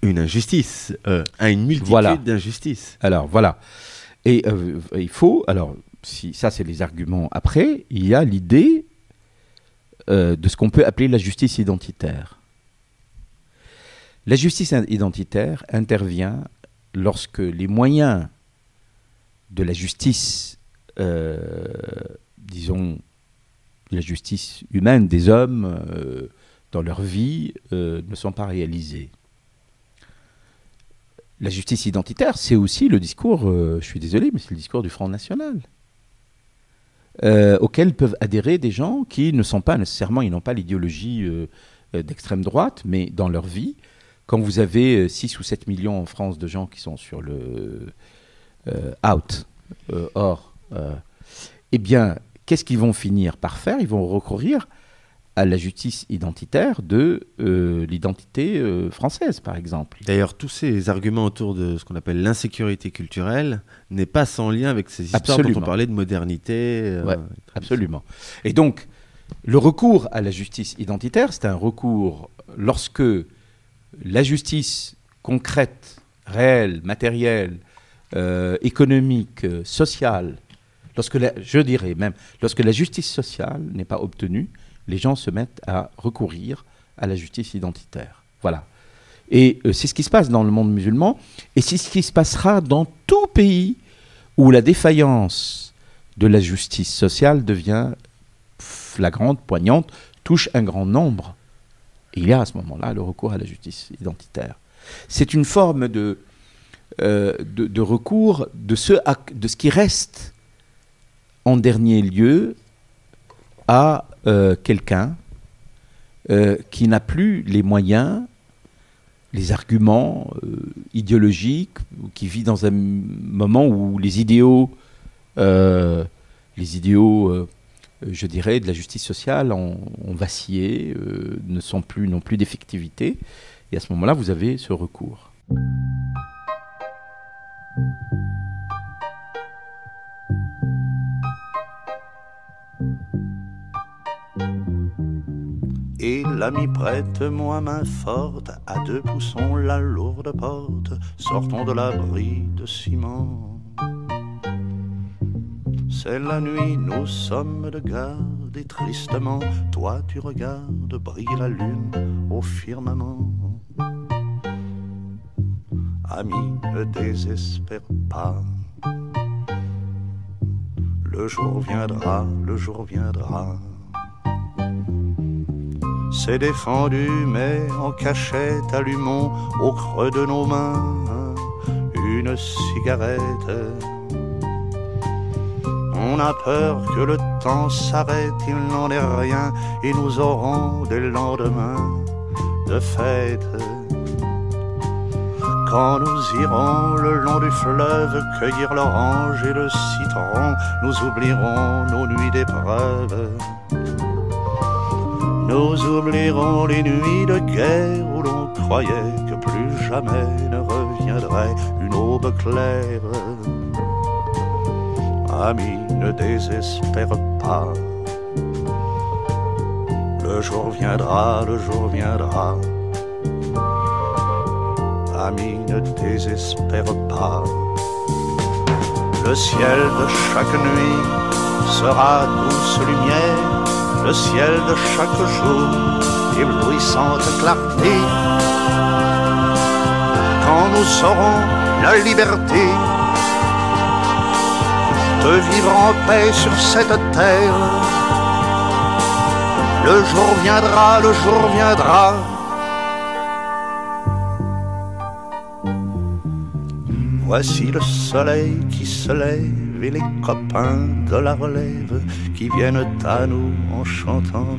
une injustice, à une multitude d'injustices. Alors voilà. Et euh, il faut, alors, si ça c'est les arguments après, il y a l'idée euh, de ce qu'on peut appeler la justice identitaire. La justice identitaire intervient lorsque les moyens de la justice, euh, disons, la justice humaine des hommes dans leur vie ne sont pas réalisés. La justice identitaire, c'est aussi le discours, euh, je suis désolé, mais c'est le discours du Front National, euh, auquel peuvent adhérer des gens qui ne sont pas nécessairement, ils n'ont pas l'idéologie euh, d'extrême droite, mais dans leur vie, quand vous avez 6 ou 7 millions en France de gens qui sont sur le out, or, eh bien, qu'est-ce qu'ils vont finir par faire? Ils vont recourir à la justice identitaire de euh, l'identité euh, française, par exemple. D'ailleurs, tous ces arguments autour de ce qu'on appelle l'insécurité culturelle n'est pas sans lien avec ces histoires dont on parlait de modernité. Euh, absolument. Et donc, le recours à la justice identitaire, c'est un recours lorsque la justice concrète, réelle, matérielle, économique, sociale, lorsque je dirais même, lorsque la justice sociale n'est pas obtenue, les gens se mettent à recourir à la justice identitaire. Voilà. Et euh, c'est ce qui se passe dans le monde musulman, et c'est ce qui se passera dans tout pays où la défaillance de la justice sociale devient flagrante, poignante, touche un grand nombre. Il y a à ce moment-là le recours à la justice identitaire. C'est une forme de, euh, de, recours de ce, de ce qui reste en dernier lieu à euh, quelqu'un euh, qui n'a plus les moyens, les arguments idéologiques, qui vit dans un moment où les idéaux, les idéaux, je dirais, de la justice sociale ont, ont vacillé, ne sont plus, n'ont plus d'effectivité. Et à ce moment-là, vous avez ce recours. Et l'ami prête-moi main forte, à deux poussons la lourde porte, sortons de l'abri de ciment. C'est la nuit, nous sommes de garde, et tristement, toi tu regardes briller la lune au firmament. Ami, ne désespère pas. Le jour viendra, le jour viendra c'est défendu, mais en cachette, allumons au creux de nos mains une cigarette. On a peur que le temps s'arrête, il n'en est rien, et nous aurons des lendemains de fête. Quand nous irons le long du fleuve cueillir l'orange et le citron, nous oublierons nos nuits d'épreuve. Nous oublierons les nuits de guerre où l'on croyait que plus jamais ne reviendrait une aube claire. Ne désespère pas. Le jour viendra, le jour viendra. Ami, ne désespère pas. Le ciel de chaque nuit sera douce lumière, le ciel de chaque jour éblouissante clarté. Quand nous aurons la liberté de vivre en paix sur cette terre, le jour viendra, le jour viendra. Voici le soleil qui se lève et les copains de la relève qui viennent à nous en chantant.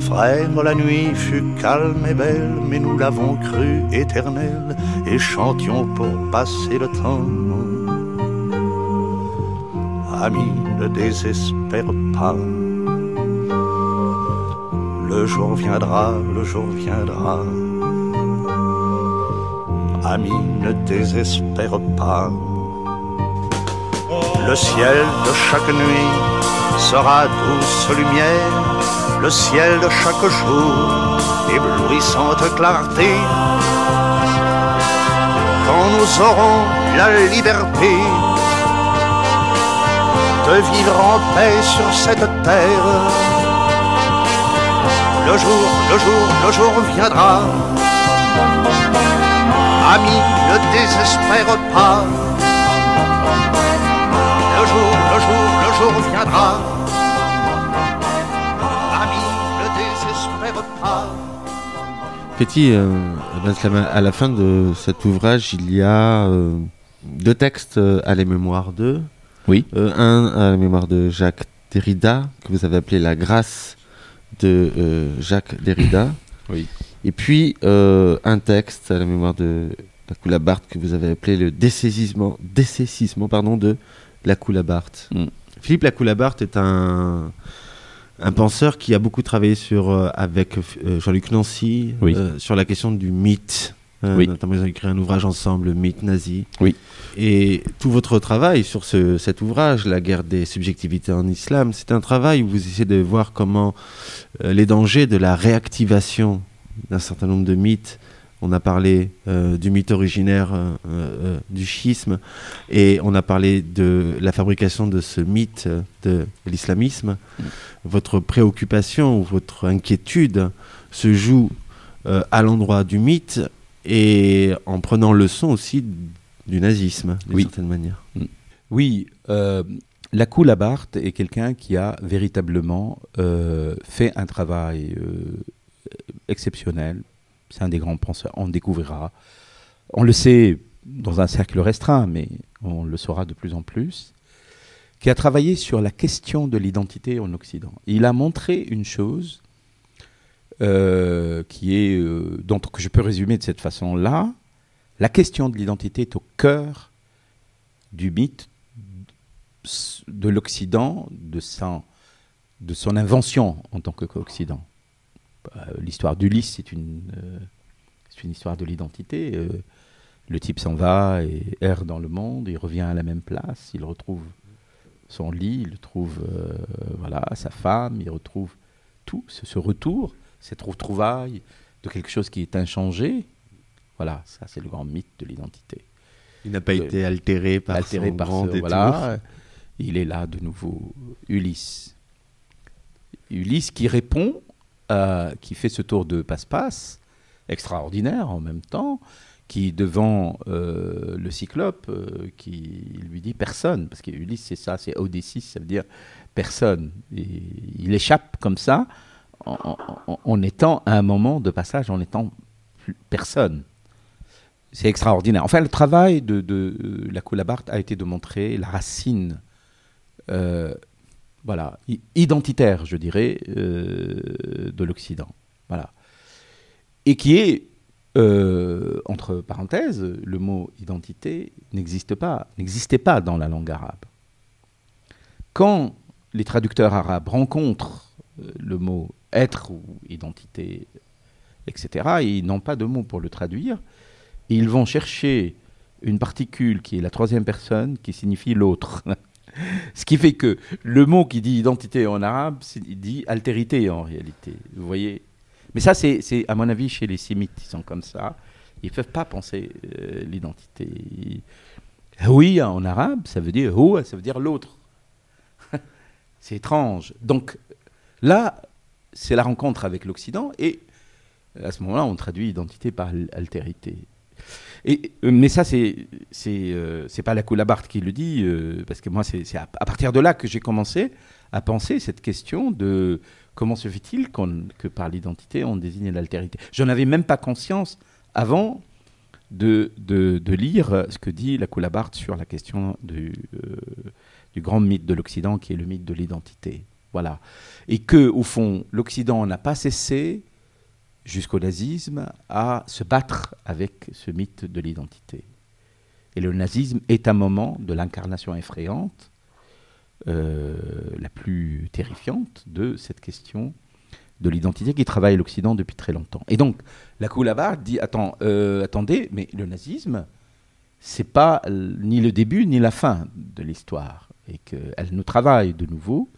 Frère, la nuit fut calme et belle, mais nous l'avons cru éternelle et chantions pour passer le temps. Ami, ne désespère pas. Le jour viendra, le jour viendra. Ami, ne désespère pas. Le ciel de chaque nuit sera douce lumière, le ciel de chaque jour éblouissante clarté. Quand nous aurons la liberté de vivre en paix sur cette terre, le jour, le jour, le jour viendra. Ami, ne désespère pas. Le jour, le jour, le jour viendra. Ami, ne désespère pas. Petit, euh, à la fin de cet ouvrage, il y a euh, deux textes euh, à la mémoire de. Oui. Euh, un à la mémoire de Jacques Derrida, que vous avez appelé La grâce de euh, Jacques Derrida. [coughs] Oui. Et puis euh, un texte à la mémoire de la Coulabarte que vous avez appelé le pardon, de la Coulabarte. Mm. Philippe Lacoulabarte est un, un penseur qui a beaucoup travaillé sur, euh, avec euh, Jean-Luc Nancy Oui. euh, sur la question du mythe. Euh, Oui. Notamment, ils ont écrit un ouvrage ensemble, le mythe nazi. Oui. Et tout votre travail sur ce, cet ouvrage, La guerre des subjectivités en islam, c'est un travail où vous essayez de voir comment euh, les dangers de la réactivation d'un certain nombre de mythes. On a parlé euh, du mythe originaire euh, du schisme et on a parlé de la fabrication de ce mythe de l'islamisme. Votre préoccupation ou votre inquiétude se joue euh, à l'endroit du mythe et en prenant leçon aussi du nazisme, d'une Oui. certaine manière. Oui, euh, la Coulabarte est quelqu'un qui a véritablement euh, fait un travail euh, exceptionnel. C'est un des grands penseurs. On découvrira. On le sait dans un cercle restreint, mais on le saura de plus en plus. Qui a travaillé sur la question de l'identité en Occident. Il a montré une chose euh, qui est, euh, dont que je peux résumer de cette façon-là. La question de l'identité est au cœur du mythe de l'Occident, de de son invention en tant qu'Occident. Euh, L'histoire d'Ulysse, c'est une, euh, une histoire de l'identité. Le type s'en va et erre dans le monde, il revient à la même place, il retrouve son lit, il retrouve euh, voilà, sa femme, il retrouve tout, ce retour, cette retrouvaille de quelque chose qui est inchangé. Voilà, ça c'est le grand mythe de l'identité Il n'a pas Euh, été altéré par altéré son par grand ce- détour. voilà, il est là de nouveau, Ulysse. Ulysse qui répond, euh, qui fait ce tour de passe-passe, extraordinaire en même temps, qui devant euh, le cyclope, euh, qui lui dit personne, parce que Ulysse c'est ça, c'est Odyssis, ça veut dire personne. Et il échappe comme ça, en, étant à un moment de passage, en étant personne. C'est extraordinaire. Enfin, le travail de, de euh, la Coulabarte a été de montrer la racine, euh, voilà, identitaire, je dirais, euh, de l'Occident. Voilà. Et qui est entre parenthèses, le mot identité n'existe pas, n'existait pas dans la langue arabe. Quand les traducteurs arabes rencontrent le mot être ou identité, etc., ils n'ont pas de mot pour le traduire. Et ils vont chercher une particule qui est la troisième personne qui signifie l'autre. [laughs] Ce qui fait que le mot qui dit identité en arabe, il dit altérité en réalité. Vous voyez? Mais ça, c'est à mon avis chez les sémites, ils sont comme ça. Ils ne peuvent pas penser euh, l'identité. Oui, en arabe, ça veut dire ça veut dire l'autre. [laughs] c'est étrange. Donc là, c'est la rencontre avec l'Occident et à ce moment-là, on traduit identité par altérité. Et, euh, mais ça, c'est c'est euh, pas la Coulabart qui le dit, euh, parce que moi, c'est à, partir de là que j'ai commencé à penser cette question de comment se fait-il que par l'identité on désigne l'altérité. J'en avais même pas conscience avant de, de, de, lire ce que dit la Coulabart sur la question du, du grand mythe de l'Occident, qui est le mythe de l'identité. Voilà, et que au fond, l'Occident n'a pas cessé jusqu'au nazisme, à se battre avec ce mythe de l'identité. Et le nazisme est un moment de l'incarnation effrayante, euh, la plus terrifiante de cette question de l'identité qui travaille l'Occident depuis très longtemps. Et donc, la Coulabar dit Attends, euh, attendez, mais le nazisme, c'est pas ni le début ni la fin de l'histoire, et qu'elle nous travaille de nouveau.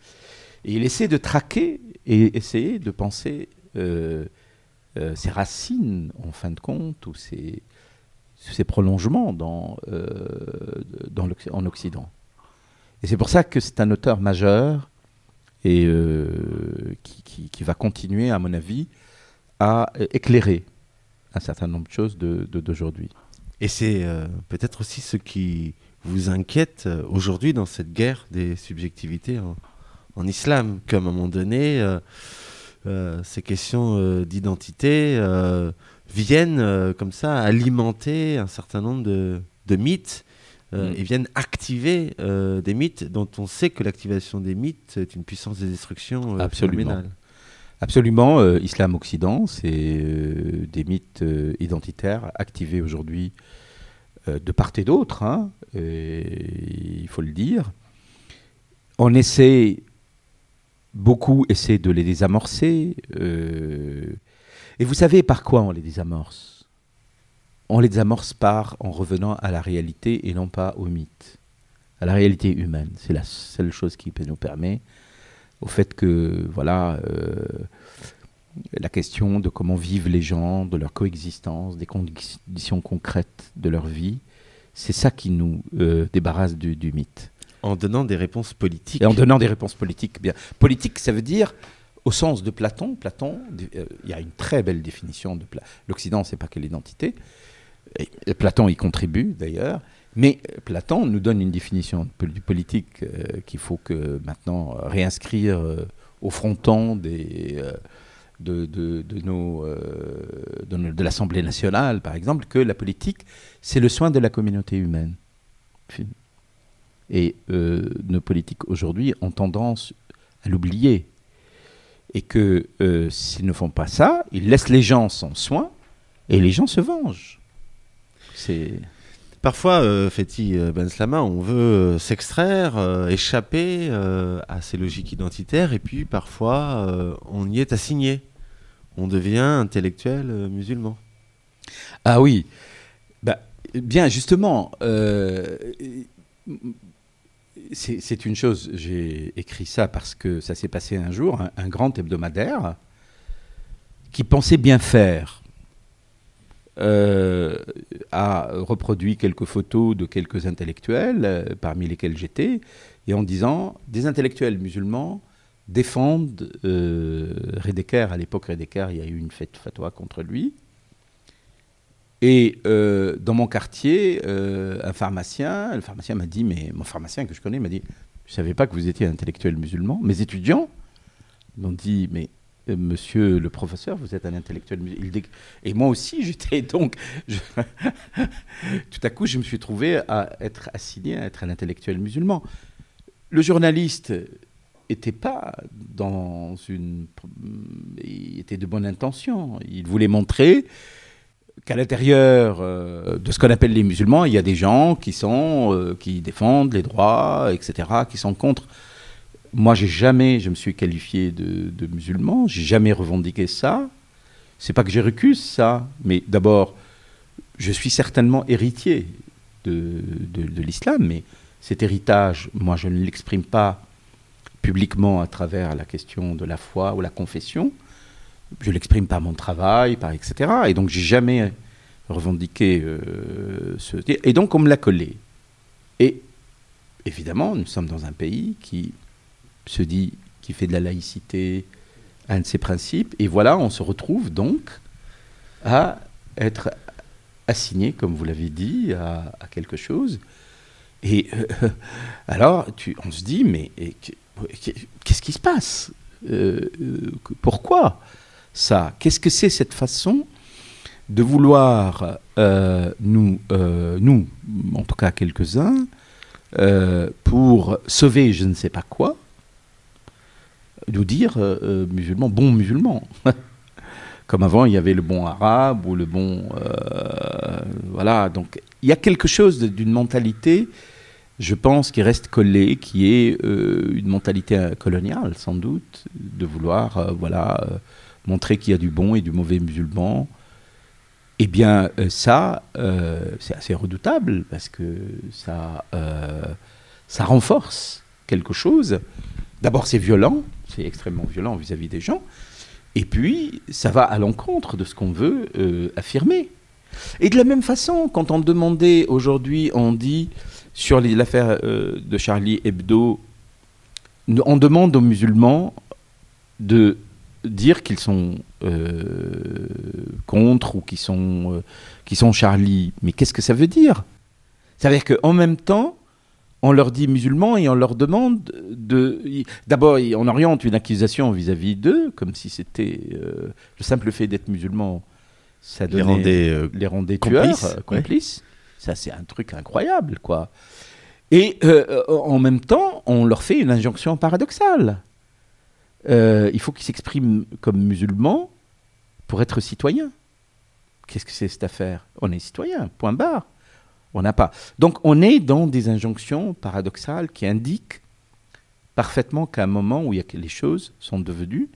Et il essaie de traquer et essayer de penser euh, euh, ses racines, en fin de compte, ou ses, prolongements euh, en Occident. Et c'est pour ça que c'est un auteur majeur et qui, va continuer, à mon avis, à éclairer un certain nombre de choses d'aujourd'hui. et c'est peut-être aussi ce qui vous inquiète aujourd'hui dans cette guerre des subjectivités en, en islam, qu'à un moment donné, euh, ces questions euh, d'identité euh, viennent comme ça alimenter un certain nombre de, mythes mm. et viennent activer des mythes dont on sait que l'activation des mythes est une puissance de destruction Absolument. Absolument, Islam-Occident, c'est des mythes identitaires activés aujourd'hui de part et d'autre, hein, il faut le dire. On essaie Beaucoup essaient de les désamorcer. Euh, et vous savez par quoi on les désamorce? On les désamorce par en revenant à la réalité et non pas au mythe, à la réalité humaine. C'est la seule chose qui nous permettre au fait que voilà euh, la question de comment vivent les gens, de leur coexistence, des conditions concrètes de leur vie, c'est ça qui nous euh, débarrasse du mythe. En donnant des réponses politiques. En donnant des réponses politiques. Bien. Politique, ça veut dire, au sens de Platon, Platon, euh, il y a une très belle définition de l'Occident, c'est pas quelle identité. Et Platon y contribue d'ailleurs. Mais Platon nous donne une définition du politique euh, qu'il faut que maintenant réinscrire euh, au fronton des, de, de, de, nos, de l'Assemblée nationale, par exemple, que la politique, c'est le soin de la communauté humaine. Et euh, nos politiques aujourd'hui ont tendance à l'oublier. Et que euh, s'ils ne font pas ça, ils laissent les gens sans soin et les gens se vengent. C'est. Parfois, euh, Feti Ben Slama, on veut s'extraire, échapper à ces logiques identitaires, et puis parfois, on y est assigné. On devient intellectuel musulman. Ah oui. Bah, bien, justement, c'est une chose, j'ai écrit ça parce que ça s'est passé un jour, un, grand hebdomadaire qui pensait bien faire euh, a reproduit quelques photos de quelques intellectuels, euh, parmi lesquels j'étais, et en disant des intellectuels musulmans défendent euh, À l'époque, Redeker, il y a eu une fête fatwa contre lui. Et euh, dans mon quartier, euh, un pharmacien, le pharmacien m'a dit, mais mon pharmacien que je connais m'a dit, je ne savais pas que vous étiez intellectuel musulman. Mes étudiants m'ont dit, mais euh, monsieur le professeur, vous êtes un intellectuel musulman. Et moi aussi, [laughs] j'étais donc. [laughs] Tout à coup, je me suis trouvé à être assigné à être un intellectuel musulman. Le journaliste était pas dans une. Il était de bonne intention. Il voulait montrer qu'à l'intérieur euh, de ce qu'on appelle les musulmans, il y a des gens qui sont euh, qui défendent les droits, etc., qui sont contre. Moi, j'ai jamais, je me suis qualifié de, de musulman, j'ai jamais revendiqué ça. C'est pas que j'ai recuse ça, mais d'abord, je suis certainement héritier de l'islam, mais cet héritage, moi, je ne l'exprime pas publiquement à travers la question de la foi ou la confession. Je l'exprime par mon travail, par etc. Et donc, j'ai jamais revendiqué euh, ce. Et donc, on me l'a collé. Et évidemment, nous sommes dans un pays qui se dit, qui fait de la laïcité un de ses principes. Et voilà, on se retrouve donc à être assigné, comme vous l'avez dit, à, quelque chose. Et euh, [laughs] alors, tu, on se dit, mais qu'est-ce qui se passe? Euh, Pourquoi? Ça Qu'est-ce que c'est cette façon de vouloir euh, nous, euh, nous, en tout cas quelques-uns, euh, pour sauver je ne sais pas quoi, nous dire musulmans, bon musulmans. [laughs] Comme avant, il y avait le bon arabe ou le bon. voilà, donc il y a quelque chose d'une mentalité, je pense, qui reste collée, qui est une mentalité coloniale, sans doute, de vouloir, voilà, montrer qu'il y a du bon et du mauvais musulman. Eh bien, euh, ça, euh, c'est assez redoutable parce que ça, euh, ça renforce quelque chose. D'abord, c'est violent, c'est extrêmement violent vis-à-vis des gens. Et puis, ça va à l'encontre de ce qu'on veut affirmer. Et de la même façon, quand on demandait aujourd'hui, on dit sur l'affaire de Charlie Hebdo, on demande aux musulmans de dire qu'ils sont euh, contre ou qu'ils sont, euh, sont Charlie. Mais qu'est-ce que ça veut dire? Ça veut dire qu'en même temps, on leur dit musulmans et on leur demande de. D'abord, on oriente une accusation vis-à-vis d'eux, comme si c'était euh, le simple fait d'être musulman, ça Les donnait rendait euh, les rendait complices, tueurs, ouais. complices. Ça, c'est un truc incroyable, quoi. Et en même temps, on leur fait une injonction paradoxale. Euh, il faut qu'ils s'expriment comme musulmans pour être citoyens. Qu'est-ce que c'est cette affaire? On est citoyen, point barre. On n'a pas. Donc on est dans des injonctions paradoxales qui indiquent parfaitement qu'à un moment où y a les choses sont devenues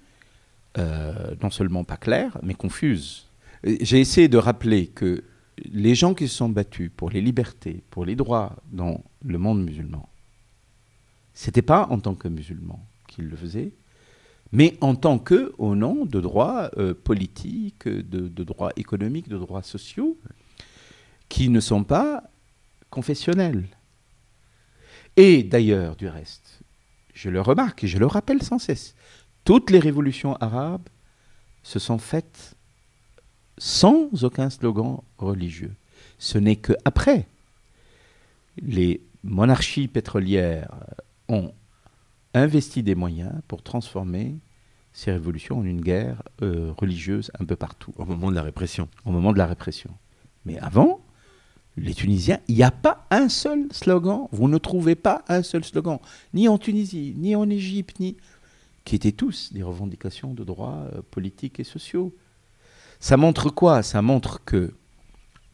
euh, non seulement pas claires, mais confuses. J'ai essayé de rappeler que les gens qui se sont battus pour les libertés, pour les droits dans le monde musulman, c'était pas en tant que musulmans qu'ils le faisaient, mais en tant que, au nom de droits euh, politiques, de, de droits économiques, de droits sociaux, qui ne sont pas confessionnels. Et d'ailleurs, du reste, je le remarque et je le rappelle sans cesse, toutes les révolutions arabes se sont faites sans aucun slogan religieux. Ce n'est qu'après les monarchies pétrolières ont investi des moyens pour transformer ces révolutions en une guerre euh, religieuse un peu partout, au moment de la répression. au moment de la répression. Mais avant, les Tunisiens, il n'y a pas un seul slogan, vous ne trouvez pas un seul slogan, ni en Tunisie, ni en Égypte, ni qui étaient tous des revendications de droits euh, politiques et sociaux. Ça montre quoi? Ça montre que,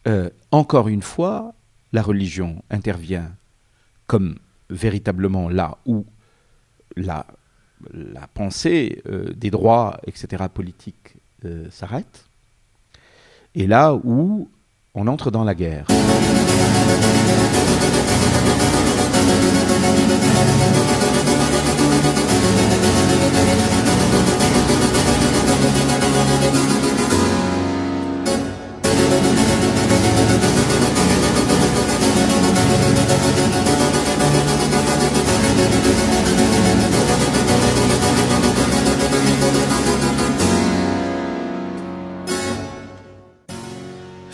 euh, encore une fois, la religion intervient comme véritablement là où la, pensée euh, des droits, etc., politiques euh, s'arrête, et là où on entre dans la guerre.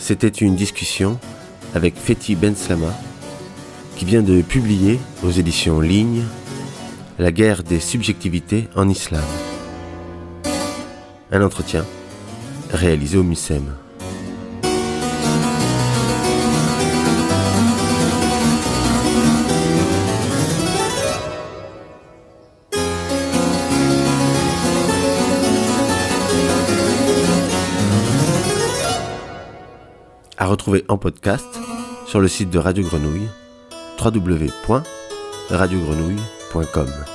C'était une discussion avec Fethi Ben Slama, qui vient de publier aux éditions Ligne La guerre des subjectivités en islam. Un entretien réalisé au MUSEM. Retrouver en podcast sur le site de Radio Grenouille www.radiogrenouille.com.